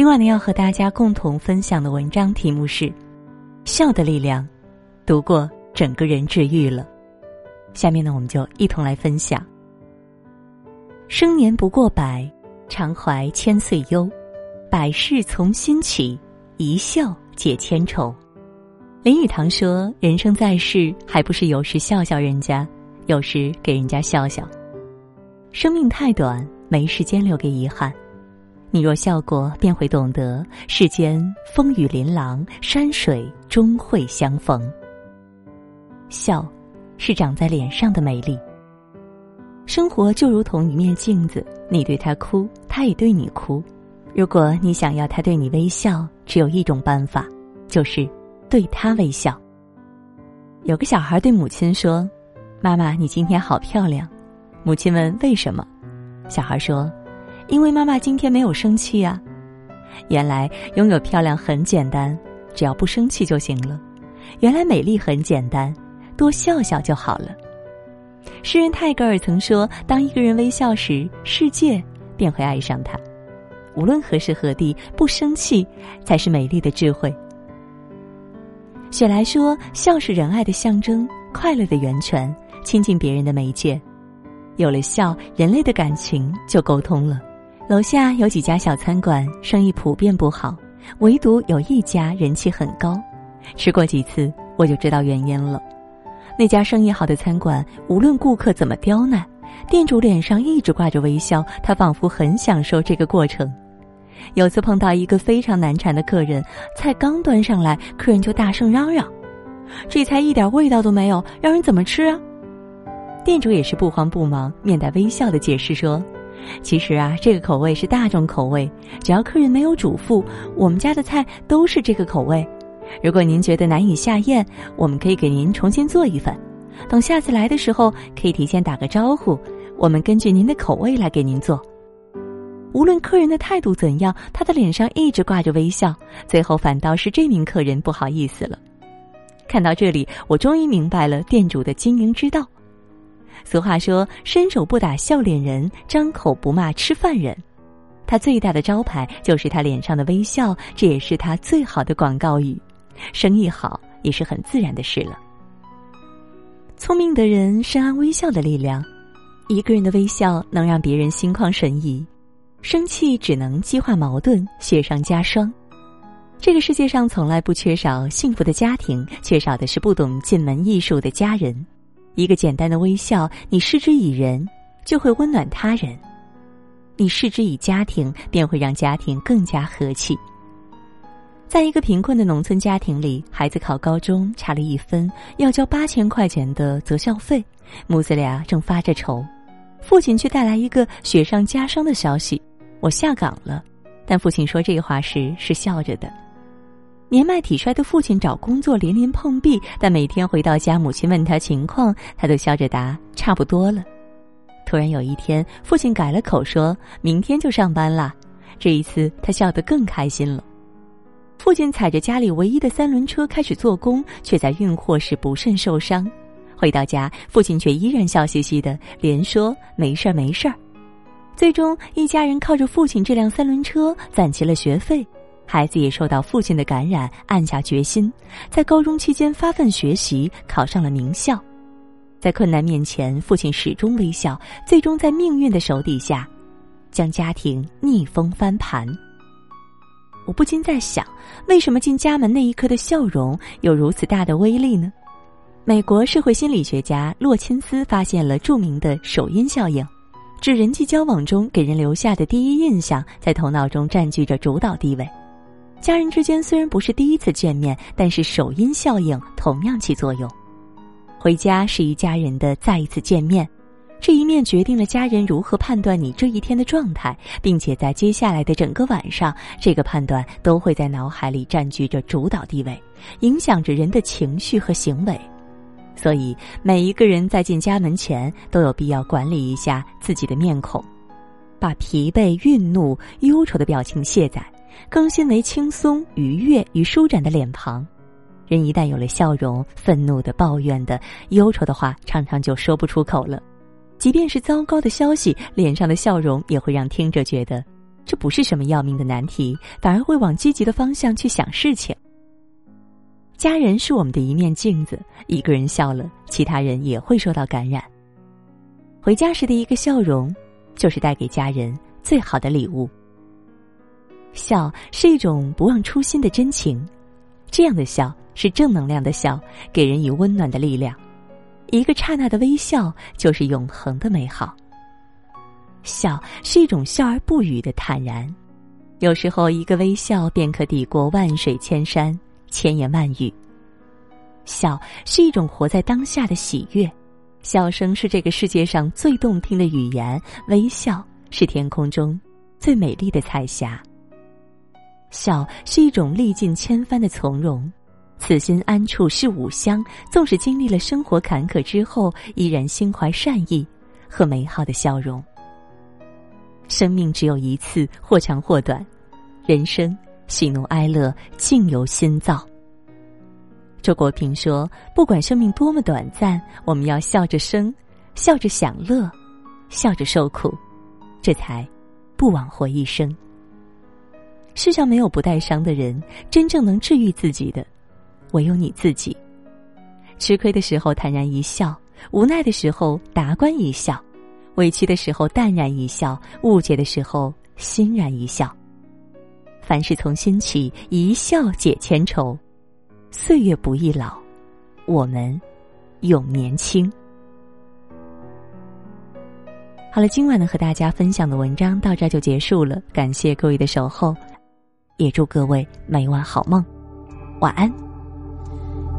今晚呢，要和大家共同分享的文章题目是《笑的力量》，读过整个人治愈了。下面呢，我们就一同来分享。生年不过百，常怀千岁忧，百事从心起，一笑解千愁。林语堂说：“人生在世，还不是有时笑笑人家，有时给人家笑笑。生命太短，没时间留给遗憾。你若笑过，便会懂得世间风雨琳琅，山水终会相逢。笑，是长在脸上的美丽。”生活就如同一面镜子，你对他哭，他也对你哭。如果你想要他对你微笑，只有一种办法，就是对他微笑。有个小孩对母亲说：“妈妈，你今天好漂亮。”母亲问：“为什么？”小孩说：“因为妈妈今天没有生气啊。”原来拥有漂亮很简单，只要不生气就行了。原来美丽很简单，多笑笑就好了。诗人泰戈尔曾说：“当一个人微笑时，世界便会爱上他。无论何时何地，不生气才是美丽的智慧。”雪莱说：“笑是仁爱的象征，快乐的源泉，亲近别人的媒介。有了笑，人类的感情就沟通了。”楼下有几家小餐馆，生意普遍不好，唯独有一家人气很高。吃过几次，我就知道原因了。那家生意好的餐馆，无论顾客怎么刁难，店主脸上一直挂着微笑，他仿佛很享受这个过程。有次碰到一个非常难缠的客人，菜刚端上来，客人就大声嚷嚷：“这菜一点味道都没有，让人怎么吃啊？”店主也是不慌不忙，面带微笑的解释说：“其实啊，这个口味是大众口味，只要客人没有嘱咐，我们家的菜都是这个口味。”如果您觉得难以下咽，我们可以给您重新做一份。等下次来的时候，可以提前打个招呼，我们根据您的口味来给您做。无论客人的态度怎样，他的脸上一直挂着微笑，最后反倒是这名客人不好意思了。看到这里，我终于明白了店主的经营之道。俗话说：“伸手不打笑脸人，张口不骂吃饭人。”他最大的招牌就是他脸上的微笑，这也是他最好的广告语。生意好也是很自然的事了。聪明的人深谙微笑的力量，一个人的微笑能让别人心旷神怡，生气只能激化矛盾，雪上加霜。这个世界上从来不缺少幸福的家庭，缺少的是不懂进门艺术的家人。一个简单的微笑，你施之以人，就会温暖他人；你施之以家庭，便会让家庭更加和气。在一个贫困的农村家庭里，孩子考高中差了一分，要交八千块钱的择校费，母子俩正发着愁，父亲却带来一个雪上加霜的消息：我下岗了。但父亲说这话时是笑着的。年迈体衰的父亲找工作连连碰壁，但每天回到家，母亲问他情况，他都笑着答：差不多了。突然有一天，父亲改了口，说明天就上班了。这一次，他笑得更开心了。父亲踩着家里唯一的三轮车开始做工，却在运货时不慎受伤。回到家，父亲却依然笑嘻嘻的，连说没事儿没事儿。最终，一家人靠着父亲这辆三轮车攒齐了学费，孩子也受到父亲的感染，暗下决心，在高中期间发奋学习，考上了名校。在困难面前，父亲始终微笑，最终在命运的手底下，将家庭逆风翻盘。我不禁在想，为什么进家门那一刻的笑容有如此大的威力呢？美国社会心理学家洛钦斯发现了著名的首因效应，指人际交往中给人留下的第一印象在头脑中占据着主导地位。家人之间虽然不是第一次见面，但是首因效应同样起作用。回家是一家人的再一次见面。这一面决定了家人如何判断你这一天的状态，并且在接下来的整个晚上，这个判断都会在脑海里占据着主导地位，影响着人的情绪和行为。所以，每一个人在进家门前都有必要管理一下自己的面孔，把疲惫、愠怒、忧愁的表情卸载，更新为轻松、愉悦与舒展的脸庞。人一旦有了笑容，愤怒的、抱怨的、忧愁的话，常常就说不出口了。即便是糟糕的消息，脸上的笑容也会让听者觉得，这不是什么要命的难题，反而会往积极的方向去想事情。家人是我们的一面镜子，一个人笑了，其他人也会受到感染。回家时的一个笑容，就是带给家人最好的礼物。笑是一种不忘初心的真情，这样的笑是正能量的笑，给人以温暖的力量。一个刹那的微笑，就是永恒的美好。笑是一种笑而不语的坦然，有时候一个微笑便可抵过万水千山、千言万语。笑是一种活在当下的喜悦，笑声是这个世界上最动听的语言，微笑是天空中最美丽的彩霞。笑是一种历尽千帆的从容，此心安处是吾乡。纵使经历了生活坎坷之后，依然心怀善意和美好的笑容。生命只有一次，或长或短，人生喜怒哀乐尽由心造。周国平说：“不管生命多么短暂，我们要笑着生，笑着享乐，笑着受苦，这才不枉活一生。”世上没有不带伤的人，真正能治愈自己的，唯有你自己。吃亏的时候坦然一笑，无奈的时候达观一笑。委屈的时候淡然一笑，误解的时候欣然一笑。凡事从心起，一笑解千愁。岁月不易老，我们永年轻。好了，今晚呢和大家分享的文章到这就结束了，感谢各位的守候，也祝各位每晚好梦，晚安。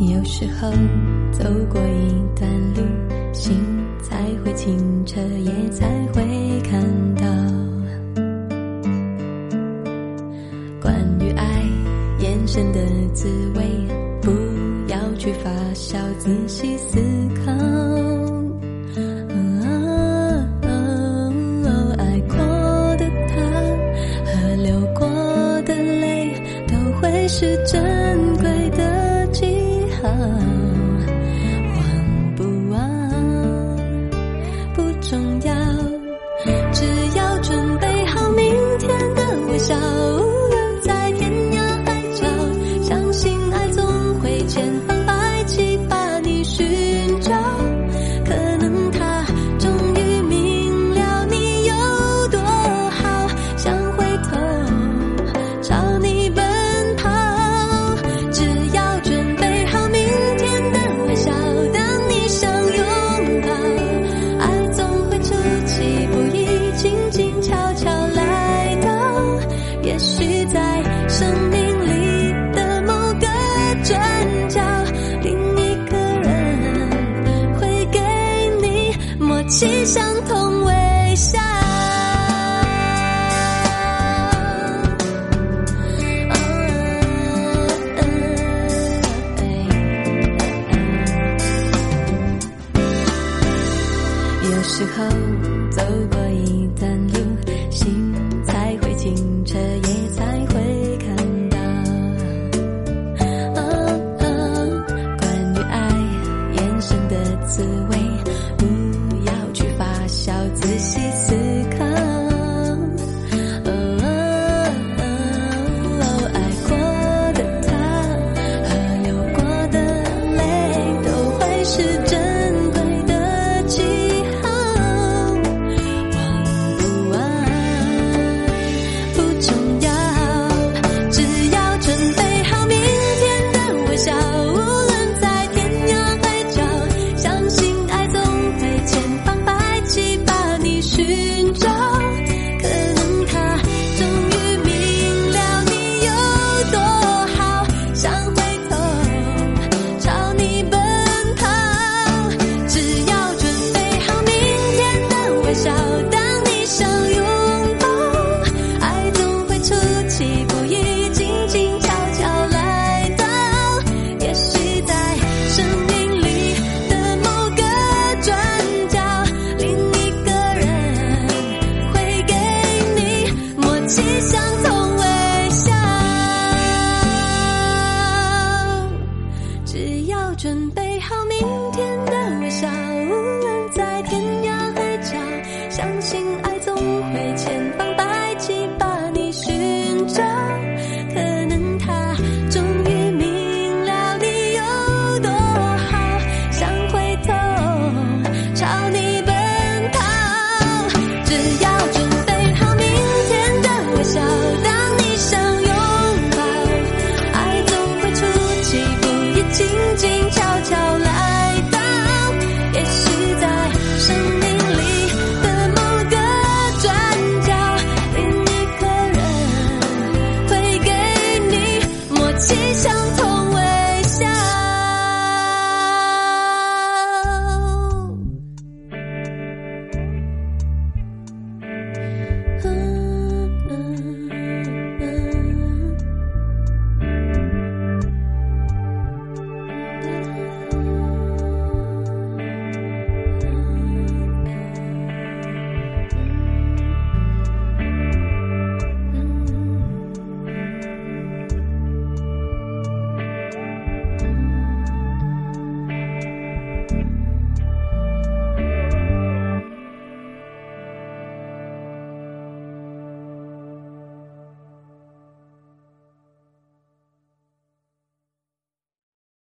有时候走过一段路，心。才会清澈，也才会看到关于爱眼神的滋味。不要去发笑，仔细思考。重压起相同微笑。有时候走过一段路，心才会清澈，也才